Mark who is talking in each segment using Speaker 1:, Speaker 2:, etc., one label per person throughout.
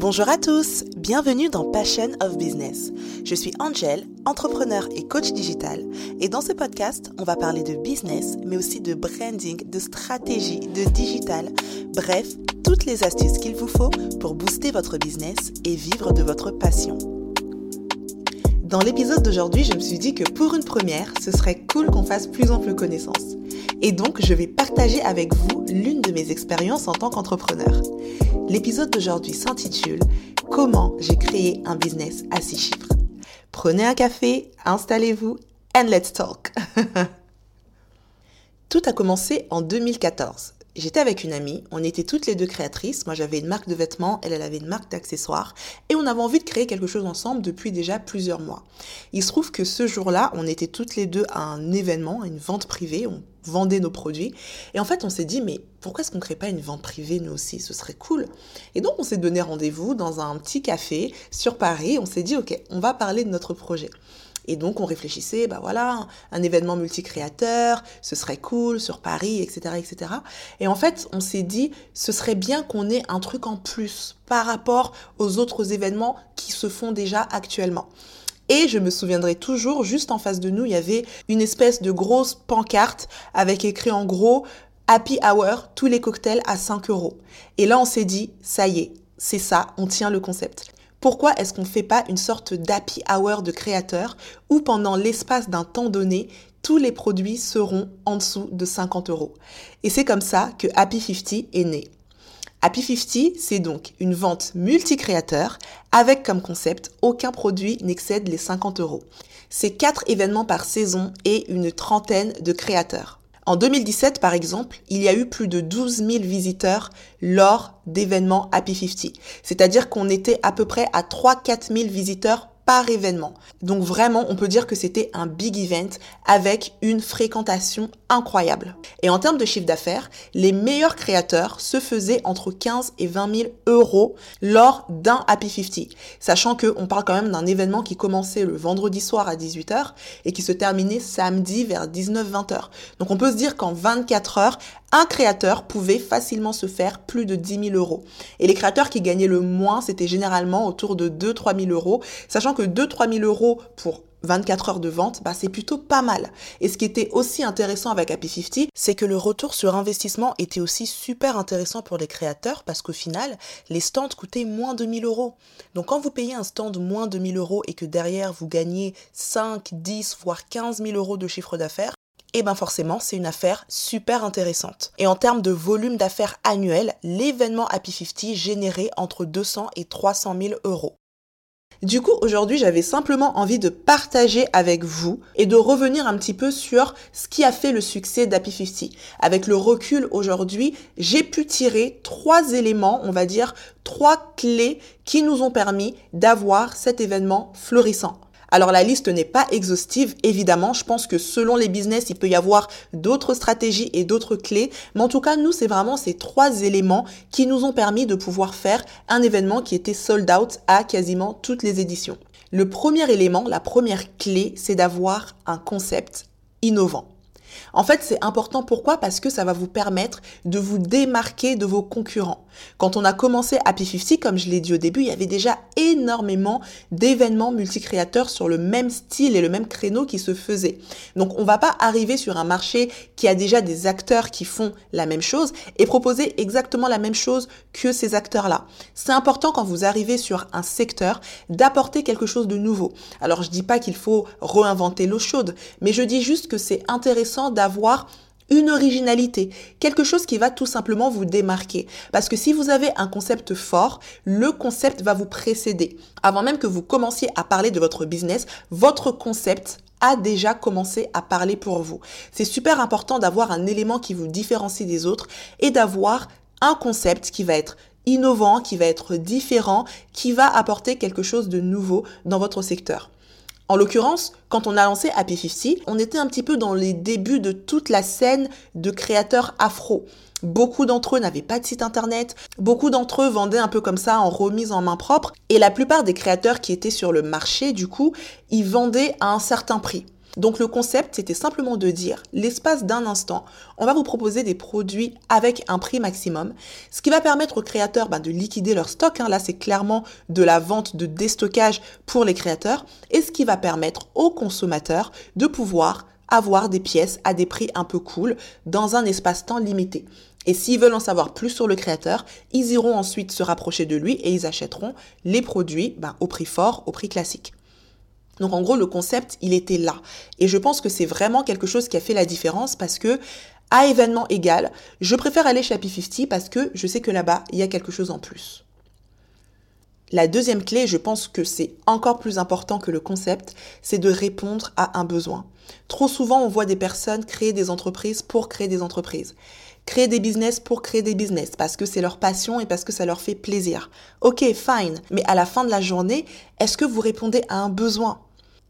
Speaker 1: Bonjour à tous, bienvenue dans Passion of Business. Je suis Angel, entrepreneur et coach digital, et dans ce podcast, on va parler de business, mais aussi de branding, de stratégie, de digital, bref, toutes les astuces qu'il vous faut pour booster votre business et vivre de votre passion. Dans l'épisode d'aujourd'hui, je me suis dit que pour une première, ce serait cool qu'on fasse plus en plus connaissance. Et donc, je vais partager avec vous l'une de mes expériences en tant qu'entrepreneur. L'épisode d'aujourd'hui s'intitule Comment j'ai créé un business à six chiffres? Prenez un café, installez-vous and let's talk. Tout a commencé en 2014. J'étais avec une amie, on était toutes les deux créatrices. Moi, j'avais une marque de vêtements, elle, elle avait une marque d'accessoires. Et on avait envie de créer quelque chose ensemble depuis déjà plusieurs mois. Il se trouve que ce jour-là, on était toutes les deux à un événement, une vente privée. Vendait nos produits. Et en fait, on s'est dit, mais pourquoi est-ce qu'on ne crée pas une vente privée, nous aussi? Ce serait cool. Et donc, on s'est donné rendez-vous dans un petit café sur Paris. On s'est dit, OK, on va parler de notre projet. Et donc on réfléchissait, bah voilà, un événement multicréateur, ce serait cool sur Paris, etc., etc. Et en fait, on s'est dit, ce serait bien qu'on ait un truc en plus par rapport aux autres événements qui se font déjà actuellement. Et je me souviendrai toujours, juste en face de nous, il y avait une espèce de grosse pancarte avec écrit en gros Happy Hour, tous les cocktails à 5 euros. Et là, on s'est dit, ça y est, c'est ça, on tient le concept. Pourquoi est-ce qu'on ne fait pas une sorte d'happy hour de créateurs où pendant l'espace d'un temps donné, tous les produits seront en dessous de 50 euros? Et c'est comme ça que Happy 50 est né. Happy 50, c'est donc une vente multi-créateur avec comme concept aucun produit n'excède les 50 euros. C'est quatre événements par saison et une trentaine de créateurs. En 2017, par exemple, il y a eu plus de 12 000 visiteurs lors d'événements Happy 50. C'est-à-dire qu'on était à peu près à 3-4 000 visiteurs par événement. Donc vraiment, on peut dire que c'était un big event avec une fréquentation incroyable. Et en termes de chiffre d'affaires, les meilleurs créateurs se faisaient entre 15 et 20 000 euros lors d'un Happy 50. Sachant qu'on parle quand même d'un événement qui commençait le vendredi soir à 18h et qui se terminait samedi vers 19-20h. Donc on peut se dire qu'en 24 heures, un créateur pouvait facilement se faire plus de 10 000 euros. Et les créateurs qui gagnaient le moins, c'était généralement autour de 2-3 000 euros, sachant que 2-3 000 euros pour 24 heures de vente, bah c'est plutôt pas mal. Et ce qui était aussi intéressant avec Happy 50, c'est que le retour sur investissement était aussi super intéressant pour les créateurs parce qu'au final, les stands coûtaient moins de 1000 euros. Donc quand vous payez un stand moins de 1000 euros et que derrière vous gagnez 5, 10, voire 15 000 euros de chiffre d'affaires, et eh bien forcément, c'est une affaire super intéressante. Et en termes de volume d'affaires annuel, l'événement Happy 50 générait entre 200 et 300 000 euros. Du coup, aujourd'hui, j'avais simplement envie de partager avec vous et de revenir un petit peu sur ce qui a fait le succès d'Happy 50. Avec le recul aujourd'hui, j'ai pu tirer trois éléments, on va dire trois clés qui nous ont permis d'avoir cet événement florissant. Alors la liste n'est pas exhaustive, évidemment. Je pense que selon les business, il peut y avoir d'autres stratégies et d'autres clés. Mais en tout cas, nous, c'est vraiment ces trois éléments qui nous ont permis de pouvoir faire un événement qui était sold out à quasiment toutes les éditions. Le premier élément, la première clé, c'est d'avoir un concept innovant. En fait, c'est important pourquoi? Parce que ça va vous permettre de vous démarquer de vos concurrents. Quand on a commencé Happy 50, comme je l'ai dit au début, il y avait déjà énormément d'événements multicréateurs sur le même style et le même créneau qui se faisaient. Donc on va pas arriver sur un marché qui a déjà des acteurs qui font la même chose et proposer exactement la même chose que ces acteurs-là. C'est important quand vous arrivez sur un secteur d'apporter quelque chose de nouveau. Alors je dis pas qu'il faut réinventer l'eau chaude, mais je dis juste que c'est intéressant d'avoir une originalité, quelque chose qui va tout simplement vous démarquer. Parce que si vous avez un concept fort, le concept va vous précéder. Avant même que vous commenciez à parler de votre business, votre concept a déjà commencé à parler pour vous. C'est super important d'avoir un élément qui vous différencie des autres et d'avoir un concept qui va être innovant, qui va être différent, qui va apporter quelque chose de nouveau dans votre secteur. En l'occurrence, quand on a lancé Happy 50, on était un petit peu dans les débuts de toute la scène de créateurs afro. Beaucoup d'entre eux n'avaient pas de site internet, beaucoup d'entre eux vendaient un peu comme ça en remise en main propre, et la plupart des créateurs qui étaient sur le marché, du coup, ils vendaient à un certain prix. Donc le concept, c'était simplement de dire, l'espace d'un instant, on va vous proposer des produits avec un prix maximum, ce qui va permettre aux créateurs ben, de liquider leur stock. Hein. Là, c'est clairement de la vente de déstockage pour les créateurs, et ce qui va permettre aux consommateurs de pouvoir avoir des pièces à des prix un peu cool dans un espace-temps limité. Et s'ils veulent en savoir plus sur le créateur, ils iront ensuite se rapprocher de lui et ils achèteront les produits ben, au prix fort, au prix classique. Donc en gros, le concept, il était là. Et je pense que c'est vraiment quelque chose qui a fait la différence parce que à événement égal, je préfère aller chez Happy 50 parce que je sais que là-bas, il y a quelque chose en plus. La deuxième clé, je pense que c'est encore plus important que le concept, c'est de répondre à un besoin. Trop souvent, on voit des personnes créer des entreprises pour créer des entreprises. Créer des business pour créer des business, parce que c'est leur passion et parce que ça leur fait plaisir. Ok, fine. Mais à la fin de la journée, est-ce que vous répondez à un besoin?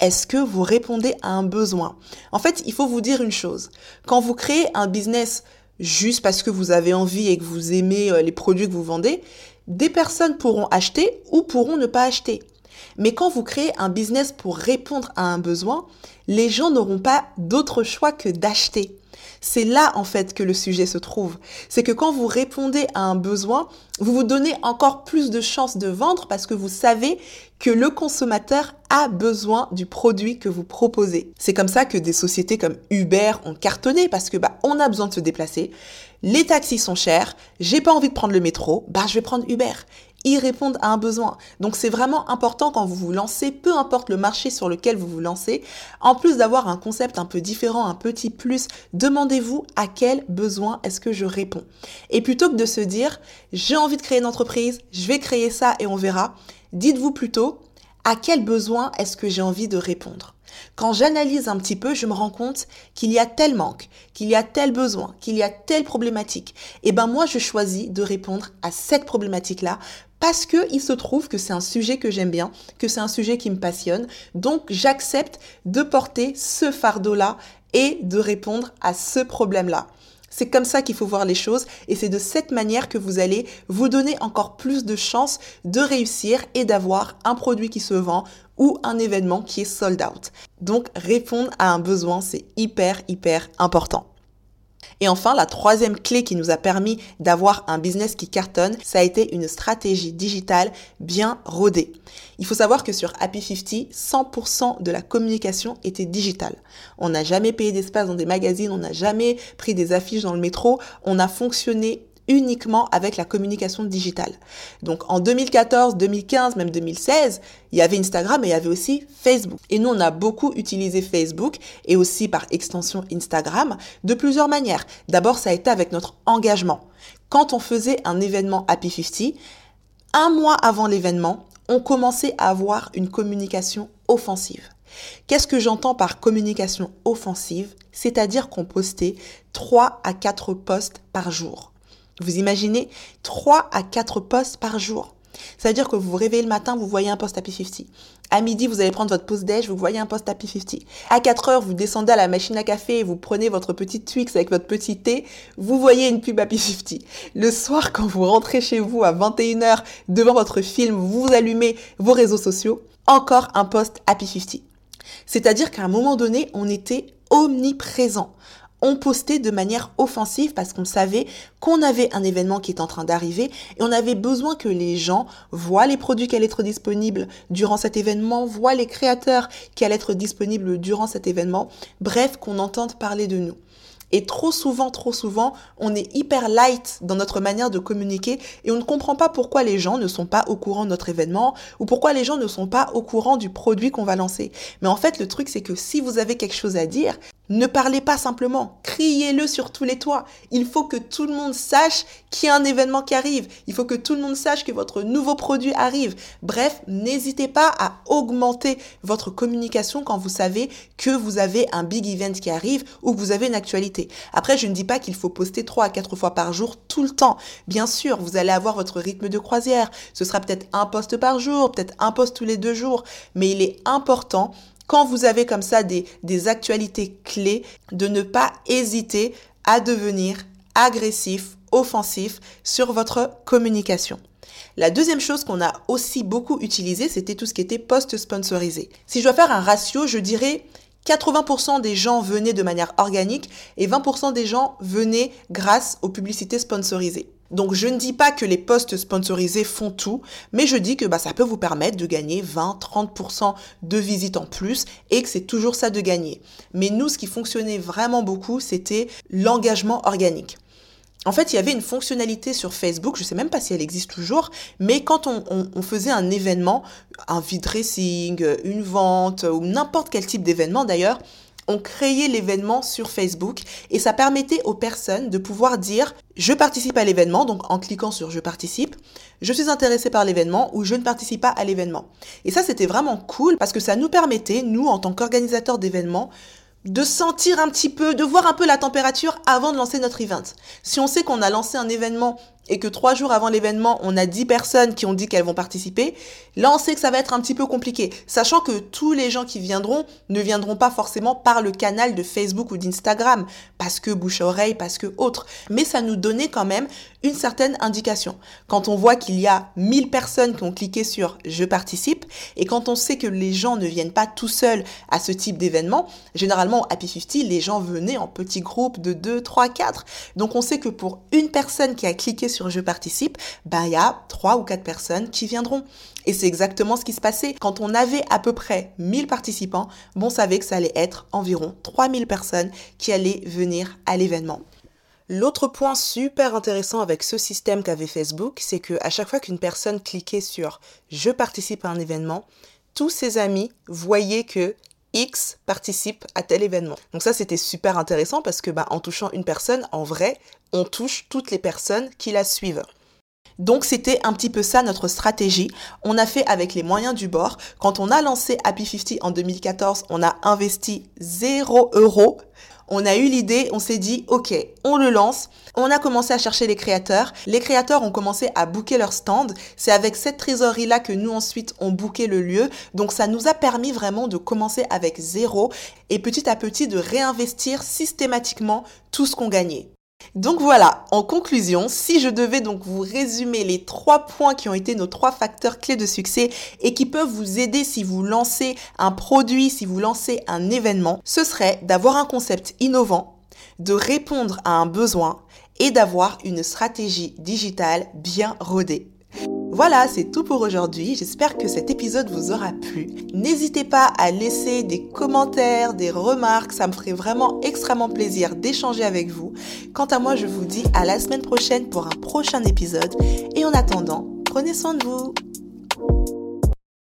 Speaker 1: Est-ce que vous répondez à un besoin? En fait, il faut vous dire une chose. Quand vous créez un business juste parce que vous avez envie et que vous aimez euh, les produits que vous vendez, des personnes pourront acheter ou pourront ne pas acheter. Mais quand vous créez un business pour répondre à un besoin, les gens n'auront pas d'autre choix que d'acheter. C'est là en fait que le sujet se trouve. C'est que quand vous répondez à un besoin, vous vous donnez encore plus de chances de vendre parce que vous savez que le consommateur a besoin du produit que vous proposez. C'est comme ça que des sociétés comme Uber ont cartonné parce que bah on a besoin de se déplacer. Les taxis sont chers, j'ai pas envie de prendre le métro, bah je vais prendre Uber ils répondent à un besoin. Donc c'est vraiment important quand vous vous lancez, peu importe le marché sur lequel vous vous lancez, en plus d'avoir un concept un peu différent, un petit plus, demandez-vous à quel besoin est-ce que je réponds. Et plutôt que de se dire j'ai envie de créer une entreprise, je vais créer ça et on verra, dites-vous plutôt à quel besoin est-ce que j'ai envie de répondre? Quand j'analyse un petit peu, je me rends compte qu'il y a tel manque, qu'il y a tel besoin, qu'il y a telle problématique. Et ben moi, je choisis de répondre à cette problématique-là parce que il se trouve que c'est un sujet que j'aime bien, que c'est un sujet qui me passionne. Donc, j'accepte de porter ce fardeau-là et de répondre à ce problème-là. C'est comme ça qu'il faut voir les choses et c'est de cette manière que vous allez vous donner encore plus de chances de réussir et d'avoir un produit qui se vend ou un événement qui est sold out. Donc répondre à un besoin, c'est hyper, hyper important. Et enfin, la troisième clé qui nous a permis d'avoir un business qui cartonne, ça a été une stratégie digitale bien rodée. Il faut savoir que sur Happy 50, 100% de la communication était digitale. On n'a jamais payé d'espace dans des magazines, on n'a jamais pris des affiches dans le métro, on a fonctionné uniquement avec la communication digitale. Donc en 2014, 2015, même 2016, il y avait Instagram et il y avait aussi Facebook. Et nous, on a beaucoup utilisé Facebook et aussi par extension Instagram de plusieurs manières. D'abord, ça a été avec notre engagement. Quand on faisait un événement Happy 50, un mois avant l'événement, on commençait à avoir une communication offensive. Qu'est-ce que j'entends par communication offensive? C'est-à-dire qu'on postait 3 à 4 posts par jour. Vous imaginez 3 à 4 posts par jour. Ça veut dire que vous vous réveillez le matin, vous voyez un post Happy 50. À midi, vous allez prendre votre pause déj, vous voyez un post Happy 50. À 4 heures, vous descendez à la machine à café et vous prenez votre petite Twix avec votre petit thé, vous voyez une pub Happy 50. Le soir, quand vous rentrez chez vous à 21h devant votre film, vous allumez vos réseaux sociaux, encore un post Happy 50. C'est-à-dire qu'à un moment donné, on était omniprésent on postait de manière offensive parce qu'on savait qu'on avait un événement qui est en train d'arriver et on avait besoin que les gens voient les produits qui allaient être disponibles durant cet événement, voient les créateurs qui allaient être disponibles durant cet événement, bref, qu'on entende parler de nous. Et trop souvent, trop souvent, on est hyper light dans notre manière de communiquer et on ne comprend pas pourquoi les gens ne sont pas au courant de notre événement ou pourquoi les gens ne sont pas au courant du produit qu'on va lancer. Mais en fait, le truc, c'est que si vous avez quelque chose à dire, ne parlez pas simplement, criez-le sur tous les toits. Il faut que tout le monde sache qu'il y a un événement qui arrive. Il faut que tout le monde sache que votre nouveau produit arrive. Bref, n'hésitez pas à augmenter votre communication quand vous savez que vous avez un big event qui arrive ou que vous avez une actualité. Après, je ne dis pas qu'il faut poster 3 à 4 fois par jour tout le temps. Bien sûr, vous allez avoir votre rythme de croisière. Ce sera peut-être un post par jour, peut-être un post tous les deux jours. Mais il est important quand vous avez comme ça des, actualités clés, de ne pas hésiter à devenir agressif, offensif sur votre communication. La deuxième chose qu'on a aussi beaucoup utilisé, c'était tout ce qui était post-sponsorisé. Si je dois faire un ratio, je dirais 80% des gens venaient de manière organique et 20% des gens venaient grâce aux publicités sponsorisées. Donc je ne dis pas que les posts sponsorisés font tout, mais je dis que bah, ça peut vous permettre de gagner 20-30% de visites en plus et que c'est toujours ça de gagner. Mais nous, ce qui fonctionnait vraiment beaucoup, c'était l'engagement organique. En fait, il y avait une fonctionnalité sur Facebook, je ne sais même pas si elle existe toujours, mais quand on, faisait un événement, un vide dressing, une vente ou n'importe quel type d'événement d'ailleurs, on créait l'événement sur Facebook et ça permettait aux personnes de pouvoir dire je participe à l'événement, donc en cliquant sur je participe, je suis intéressé par l'événement ou je ne participe pas à l'événement. Et ça c'était vraiment cool parce que ça nous permettait, nous en tant qu'organisateurs d'événements, de sentir un petit peu, de voir un peu la température avant de lancer notre event. Si on sait qu'on a lancé un événement et que trois jours avant l'événement, on a dix personnes qui ont dit qu'elles vont participer, là on sait que ça va être un petit peu compliqué, sachant que tous les gens qui viendront ne viendront pas forcément par le canal de Facebook ou d'Instagram, parce que bouche à oreille, parce que autre, mais ça nous donnait quand même une certaine indication. Quand on voit qu'il y a 1000 personnes qui ont cliqué sur je participe, et quand on sait que les gens ne viennent pas tout seuls à ce type d'événement, généralement Happy 50, les gens venaient en petits groupes de 2, 3, 4, donc on sait que pour une personne qui a cliqué je participe, ben il y a trois ou quatre personnes qui viendront. Et c'est exactement ce qui se passait. Quand on avait à peu près 1000 participants, bon, on savait que ça allait être environ 3000 personnes qui allaient venir à l'événement. L'autre point super intéressant avec ce système qu'avait Facebook, c'est que à chaque fois qu'une personne cliquait sur je participe à un événement, tous ses amis voyaient que X participe à tel événement. Donc ça c'était super intéressant parce que bah, en touchant une personne, en vrai, on touche toutes les personnes qui la suivent. Donc c'était un petit peu ça notre stratégie. On a fait avec les moyens du bord. Quand on a lancé Happy 50 en 2014, on a investi 0 euros on a eu l'idée, on s'est dit, ok, on le lance. On a commencé à chercher les créateurs. Les créateurs ont commencé à booker leur stand. C'est avec cette trésorerie-là que nous ensuite on booké le lieu. Donc ça nous a permis vraiment de commencer avec zéro et petit à petit de réinvestir systématiquement tout ce qu'on gagnait. Donc voilà, en conclusion, si je devais donc vous résumer les trois points qui ont été nos trois facteurs clés de succès et qui peuvent vous aider si vous lancez un produit, si vous lancez un événement, ce serait d'avoir un concept innovant, de répondre à un besoin et d'avoir une stratégie digitale bien rodée. Voilà, c'est tout pour aujourd'hui. J'espère que cet épisode vous aura plu. N'hésitez pas à laisser des commentaires, des remarques. Ça me ferait vraiment extrêmement plaisir d'échanger avec vous. Quant à moi, je vous dis à la semaine prochaine pour un prochain épisode. Et en attendant, prenez soin de vous.